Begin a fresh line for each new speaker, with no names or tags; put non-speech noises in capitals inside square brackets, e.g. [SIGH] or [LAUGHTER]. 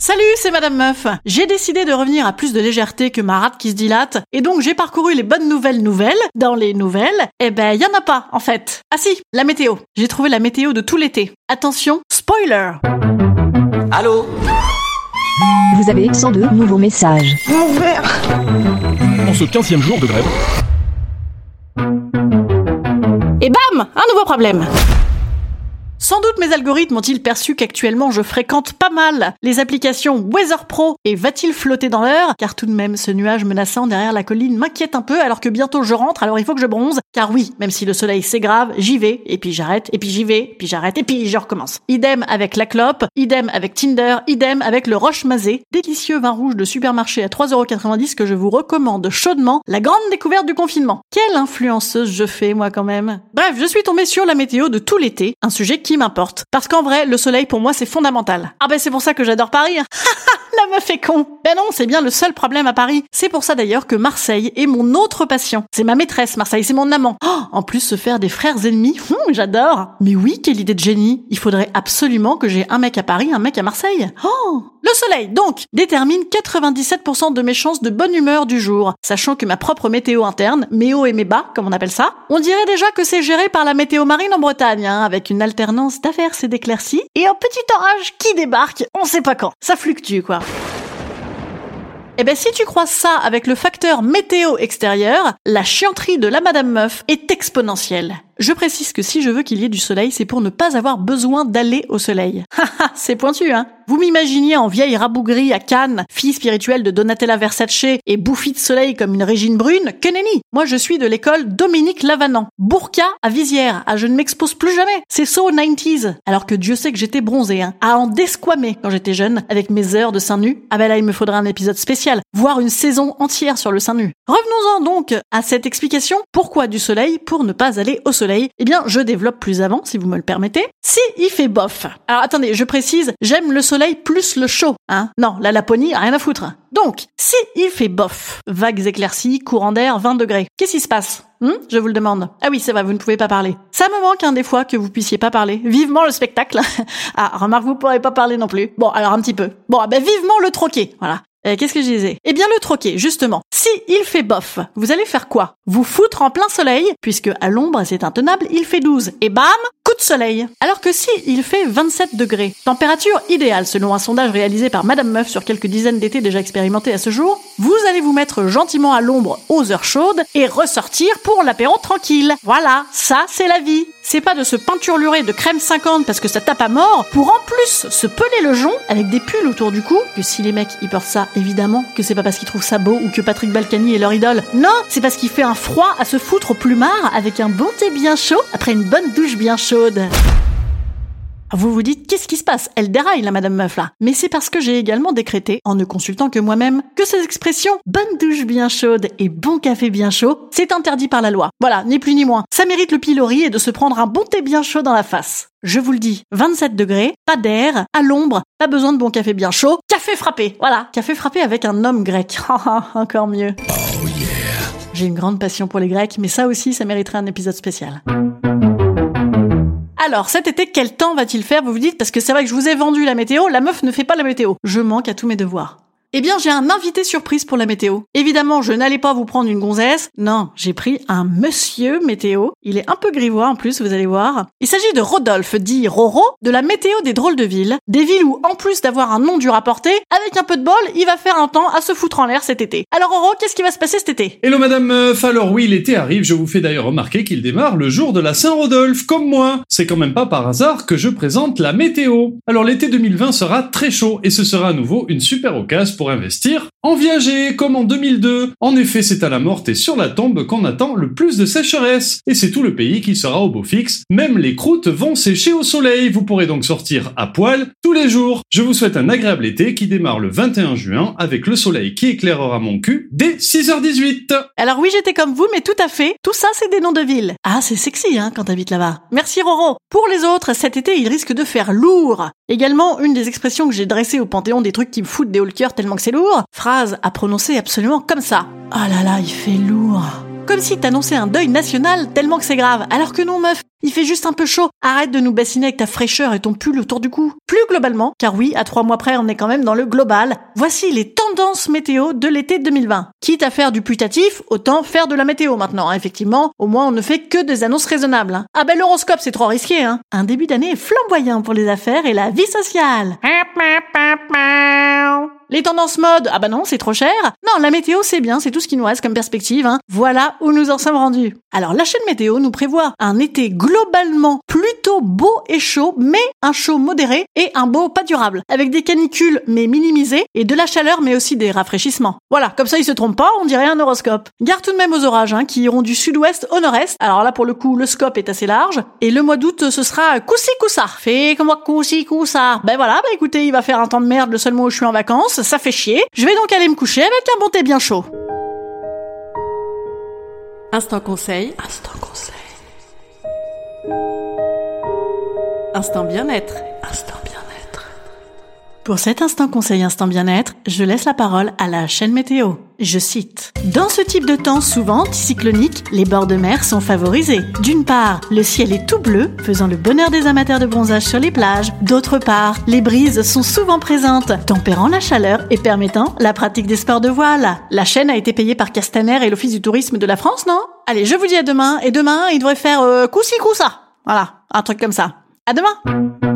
Salut, c'est Madame Meuf. J'ai décidé de revenir à plus de légèreté que ma rate qui se dilate, et donc j'ai parcouru les bonnes nouvelles nouvelles. Dans les nouvelles, eh ben, y en a pas, en fait. Ah si, la météo. J'ai trouvé la météo de tout l'été. Attention, spoiler
Allô
Vous avez 102 nouveaux messages.
En ce 15e jour de grève,
Et bam Un nouveau problème sans doute mes algorithmes ont-ils perçu qu'actuellement je fréquente pas mal les applications Weather Pro et va-t-il flotter dans l'air? Car tout de même ce nuage menaçant derrière la colline m'inquiète un peu alors que bientôt je rentre alors il faut que je bronze. Car oui, même si le soleil c'est grave, j'y vais et puis j'arrête et puis j'y vais, puis j'arrête et puis je recommence. Idem avec la clope, idem avec Tinder, idem avec le Roche Mazé, délicieux vin rouge de supermarché à 3,90€ que je vous recommande chaudement, la grande découverte du confinement. Quelle influenceuse je fais moi quand même? Bref, je suis tombée sur la météo de tout l'été, un sujet qui m'importe. Parce qu'en vrai, le soleil pour moi c'est fondamental. Ah ben c'est pour ça que j'adore Paris. [LAUGHS] La meuf est con. Ben non, c'est bien le seul problème à Paris. C'est pour ça d'ailleurs que Marseille est mon autre passion. C'est ma maîtresse, Marseille, c'est mon amant. Oh, en plus, se faire des frères ennemis, hum, [LAUGHS] j'adore. Mais oui, quelle idée de génie. Il faudrait absolument que j'ai un mec à Paris, un mec à Marseille. Oh Le soleil, donc, détermine 97% de mes chances de bonne humeur du jour. Sachant que ma propre météo interne, mes hauts et mes bas, comme on appelle ça, on dirait déjà que c'est géré par la météo marine en Bretagne, hein, avec une alternance d'averses et d'éclaircies, et un petit orage qui débarque, on sait pas quand. Ça fluctue, quoi. Eh ben si tu crois ça avec le facteur météo extérieur, la chianterie de la Madame Meuf est exponentielle. Je précise que si je veux qu'il y ait du soleil, c'est pour ne pas avoir besoin d'aller au soleil. [LAUGHS] Haha, c'est pointu, hein Vous m'imaginiez en vieille rabougrie à Cannes, fille spirituelle de Donatella Versace et bouffie de soleil comme une Régine Brune Que nenni Moi, je suis de l'école Dominique Lavanant. Bourca à visière. Ah, je ne m'expose plus jamais. C'est so 90s. Alors que Dieu sait que j'étais bronzée, hein. À en desquamer quand j'étais jeune, avec mes heures de seins nus. Ah ben là, il me faudra un épisode spécial. Voire une saison entière sur le sein nu. Revenons-en donc à cette explication. Pourquoi du soleil Pour ne pas aller au soleil? Eh bien, je développe plus avant, si vous me le permettez. Si il fait bof. Alors attendez, je précise, j'aime le soleil plus le chaud, hein. Non, la Laponie, rien à foutre. Donc, si il fait bof, vagues éclaircies, courant d'air, 20 degrés, qu'est-ce qui se passe? Hmm Je vous le demande. Ah oui, c'est vrai, vous ne pouvez pas parler. Ça me manque un des fois que vous puissiez pas parler. Vivement le spectacle. [LAUGHS] ah, remarque, vous pourrez pas parler non plus. Bon, alors un petit peu. Bon, ah ben vivement le troquet. Voilà. Euh, Qu'est-ce que je disais? Eh bien le troquet, justement. Si il fait bof, vous allez faire quoi? Vous foutre en plein soleil, puisque à l'ombre c'est intenable, il fait 12. Et bam Coup de soleil. Alors que si il fait 27 degrés, température idéale selon un sondage réalisé par Madame Meuf sur quelques dizaines d'étés déjà expérimentés à ce jour, vous allez vous mettre gentiment à l'ombre aux heures chaudes et ressortir pour l'apéro tranquille. Voilà, ça c'est la vie. C'est pas de se peinturlurer de crème 50 parce que ça tape à mort pour en plus se peler le jonc avec des pulls autour du cou, que si les mecs ils portent ça, évidemment que c'est pas parce qu'ils trouvent ça beau ou que Patrick Balkany est leur idole. Non, c'est parce qu'il fait un froid à se foutre au plumard avec un bon thé bien chaud après une bonne douche bien chaude. Vous vous dites, qu'est-ce qui se passe? Elle déraille, la Madame Meuf, là. Mais c'est parce que j'ai également décrété, en ne consultant que moi-même, que ces expressions, bonne douche bien chaude et bon café bien chaud, c'est interdit par la loi. Voilà, ni plus ni moins. Ça mérite le pilori et de se prendre un bon thé bien chaud dans la face. Je vous le dis, 27 degrés, pas d'air, à l'ombre, pas besoin de bon café bien chaud, café frappé. Voilà, café frappé avec un homme grec. [LAUGHS] Encore mieux. J'ai une grande passion pour les Grecs, mais ça aussi, ça mériterait un épisode spécial. Alors, cet été, quel temps va-t-il faire Vous vous dites, parce que c'est vrai que je vous ai vendu la météo, la meuf ne fait pas la météo. Je manque à tous mes devoirs. Eh bien, j'ai un invité surprise pour la météo. Évidemment, je n'allais pas vous prendre une gonzesse. Non, j'ai pris un monsieur météo. Il est un peu grivois en plus, vous allez voir. Il s'agit de Rodolphe, dit Roro, de la météo des drôles de villes. Des villes où, en plus d'avoir un nom dur à porter, avec un peu de bol, il va faire un temps à se foutre en l'air cet été. Alors Roro, qu'est-ce qui va se passer cet été?
Hello Madame Meuf, alors oui, l'été arrive, je vous fais d'ailleurs remarquer qu'il démarre le jour de la Saint-Rodolphe, comme moi. C'est quand même pas par hasard que je présente la météo. Alors l'été 2020 sera très chaud et ce sera à nouveau une super occasion pour investir en viager, comme en 2002. En effet, c'est à la morte et sur la tombe qu'on attend le plus de sécheresse. Et c'est tout le pays qui sera au beau fixe. Même les croûtes vont sécher au soleil. Vous pourrez donc sortir à poil tous les jours. Je vous souhaite un agréable été qui démarre le 21 juin avec le soleil qui éclairera mon cul dès 6h18.
Alors oui, j'étais comme vous, mais tout à fait. Tout ça, c'est des noms de villes. Ah, c'est sexy, hein, quand t'habites là-bas. Merci Roro. Pour les autres, cet été, il risque de faire lourd. Également, une des expressions que j'ai dressées au panthéon des trucs qui me foutent des hauts le cœur tellement que c'est lourd. Phrase à prononcer absolument comme ça. Oh là là, il fait lourd. Comme si t'annonçais un deuil national tellement que c'est grave. Alors que non, meuf, il fait juste un peu chaud. Arrête de nous bassiner avec ta fraîcheur et ton pull autour du cou. Plus globalement, car oui, à trois mois près, on est quand même dans le global. Voici les tendances météo de l'été 2020. Quitte à faire du putatif, autant faire de la météo maintenant. Effectivement, au moins on ne fait que des annonces raisonnables. hein. Ah ben l'horoscope, c'est trop risqué. Hein. Un début d'année flamboyant pour les affaires et la vie sociale. Les tendances mode, ah bah non, c'est trop cher. Non, la météo, c'est bien, c'est tout ce qui nous reste comme perspective. Hein. Voilà où nous en sommes rendus. Alors, la chaîne météo nous prévoit un été globalement plutôt beau et chaud, mais un chaud modéré et un beau pas durable, avec des canicules mais minimisées et de la chaleur mais aussi des rafraîchissements. Voilà, comme ça il se trompe pas, on dirait un horoscope. Garde tout de même aux orages, hein, qui iront du sud-ouest au nord-est. Alors là, pour le coup, le scope est assez large. Et le mois d'août, ce sera coussi coussa. Fait comme moi coussi coussa. Ben voilà, bah écoutez, il va faire un temps de merde le seul mois où je suis en vacances, ça fait chier. Je vais donc aller me coucher avec un bon thé bien chaud. Instant conseil. Instant conseil. Instant bien-être. Instant bien-être. Pour cet instant conseil instant bien-être, je laisse la parole à la chaîne météo. Je cite. Dans ce type de temps souvent anticyclonique, les bords de mer sont favorisés. D'une part, le ciel est tout bleu, faisant le bonheur des amateurs de bronzage sur les plages. D'autre part, les brises sont souvent présentes, tempérant la chaleur et permettant la pratique des sports de voile. La chaîne a été payée par Castaner et l'Office du tourisme de la France, non? Allez, je vous dis à demain, et demain, il devrait faire euh, coup-ci, coup-ça. Voilà, un truc comme ça. À demain